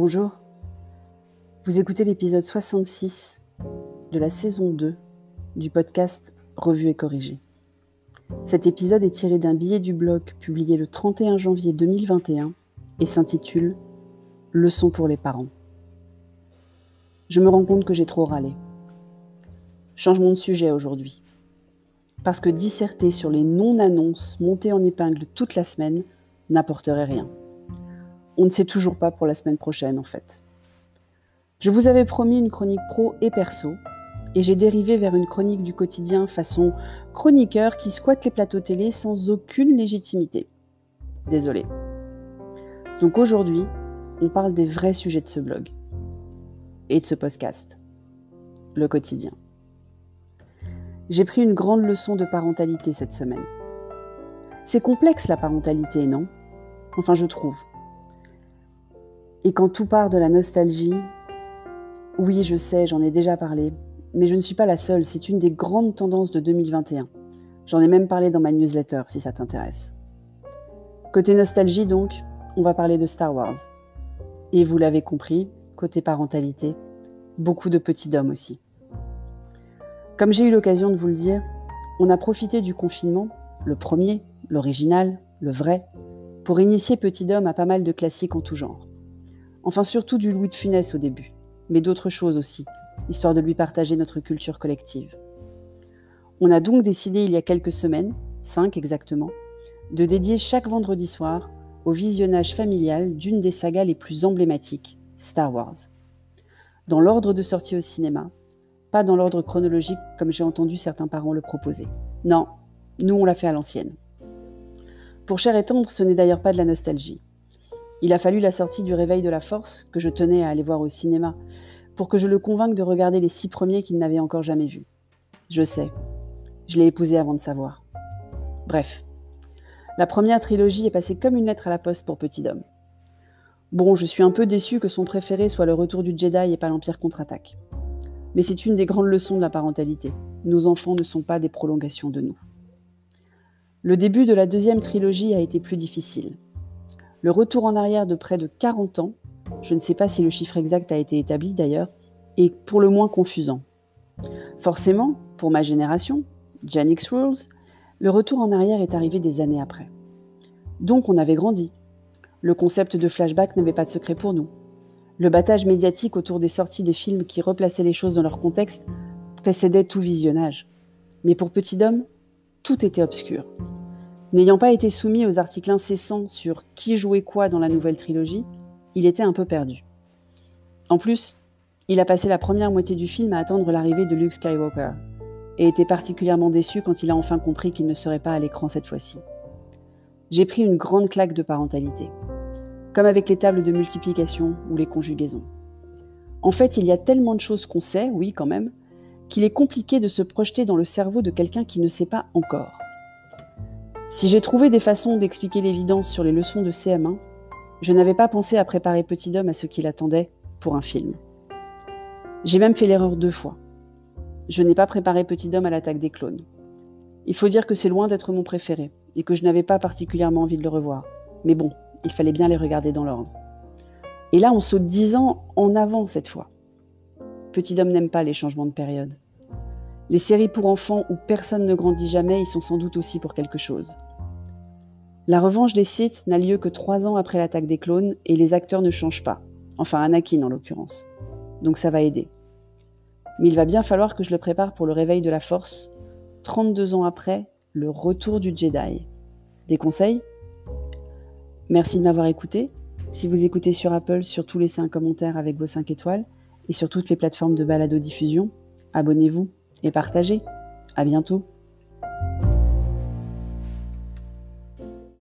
Bonjour, vous écoutez l'épisode 66 de la saison 2 du podcast Revue et corrigé. Cet épisode est tiré d'un billet du blog publié le 31 janvier 2021 et s'intitule Leçon pour les parents. Je me rends compte que j'ai trop râlé. Changement de sujet aujourd'hui. Parce que disserter sur les non-annonces montées en épingle toute la semaine n'apporterait rien. On ne sait toujours pas pour la semaine prochaine en fait. Je vous avais promis une chronique pro et perso, et j'ai dérivé vers une chronique du quotidien façon chroniqueur qui squatte les plateaux télé sans aucune légitimité. Désolé. Donc aujourd'hui, on parle des vrais sujets de ce blog et de ce podcast, le quotidien. J'ai pris une grande leçon de parentalité cette semaine. C'est complexe la parentalité, non? Enfin, je trouve. Et quand tout part de la nostalgie, oui, je sais, j'en ai déjà parlé, mais je ne suis pas la seule, c'est une des grandes tendances de 2021. J'en ai même parlé dans ma newsletter, si ça t'intéresse. Côté nostalgie, donc, on va parler de Star Wars. Et vous l'avez compris, côté parentalité, beaucoup de petits d'hommes aussi. Comme j'ai eu l'occasion de vous le dire, on a profité du confinement, le premier, l'original, le vrai, pour initier Petit Dom à pas mal de classiques en tout genre. Enfin, surtout du Louis de Funès au début, mais d'autres choses aussi, histoire de lui partager notre culture collective. On a donc décidé il y a quelques semaines, cinq exactement, de dédier chaque vendredi soir au visionnage familial d'une des sagas les plus emblématiques, Star Wars. Dans l'ordre de sortie au cinéma, pas dans l'ordre chronologique comme j'ai entendu certains parents le proposer. Non, nous on l'a fait à l'ancienne. Pour Cher et Tendre, ce n'est d'ailleurs pas de la nostalgie. Il a fallu la sortie du Réveil de la Force, que je tenais à aller voir au cinéma, pour que je le convainque de regarder les six premiers qu'il n'avait encore jamais vus. Je sais, je l'ai épousé avant de savoir. Bref, la première trilogie est passée comme une lettre à la poste pour Petit Dom. Bon, je suis un peu déçu que son préféré soit le retour du Jedi et pas l'Empire contre-attaque. Mais c'est une des grandes leçons de la parentalité. Nos enfants ne sont pas des prolongations de nous. Le début de la deuxième trilogie a été plus difficile. Le retour en arrière de près de 40 ans, je ne sais pas si le chiffre exact a été établi d'ailleurs, est pour le moins confusant. Forcément, pour ma génération, Gen X Rules, le retour en arrière est arrivé des années après. Donc on avait grandi. Le concept de flashback n'avait pas de secret pour nous. Le battage médiatique autour des sorties des films qui replaçaient les choses dans leur contexte précédait tout visionnage. Mais pour Petit Dom, tout était obscur. N'ayant pas été soumis aux articles incessants sur qui jouait quoi dans la nouvelle trilogie, il était un peu perdu. En plus, il a passé la première moitié du film à attendre l'arrivée de Luke Skywalker, et était particulièrement déçu quand il a enfin compris qu'il ne serait pas à l'écran cette fois-ci. J'ai pris une grande claque de parentalité, comme avec les tables de multiplication ou les conjugaisons. En fait, il y a tellement de choses qu'on sait, oui quand même, qu'il est compliqué de se projeter dans le cerveau de quelqu'un qui ne sait pas encore. Si j'ai trouvé des façons d'expliquer l'évidence sur les leçons de CM1, je n'avais pas pensé à préparer Petit Dom à ce qu'il attendait pour un film. J'ai même fait l'erreur deux fois. Je n'ai pas préparé Petit Dom à l'attaque des clones. Il faut dire que c'est loin d'être mon préféré et que je n'avais pas particulièrement envie de le revoir. Mais bon, il fallait bien les regarder dans l'ordre. Et là, on saute dix ans en avant cette fois. Petit Dom n'aime pas les changements de période. Les séries pour enfants où personne ne grandit jamais y sont sans doute aussi pour quelque chose. La revanche des Sith n'a lieu que trois ans après l'attaque des clones et les acteurs ne changent pas. Enfin, Anakin en l'occurrence. Donc ça va aider. Mais il va bien falloir que je le prépare pour le réveil de la Force, 32 ans après le retour du Jedi. Des conseils? Merci de m'avoir écouté. Si vous écoutez sur Apple, surtout laissez un commentaire avec vos 5 étoiles et sur toutes les plateformes de balado-diffusion. Abonnez-vous et partagez. À bientôt.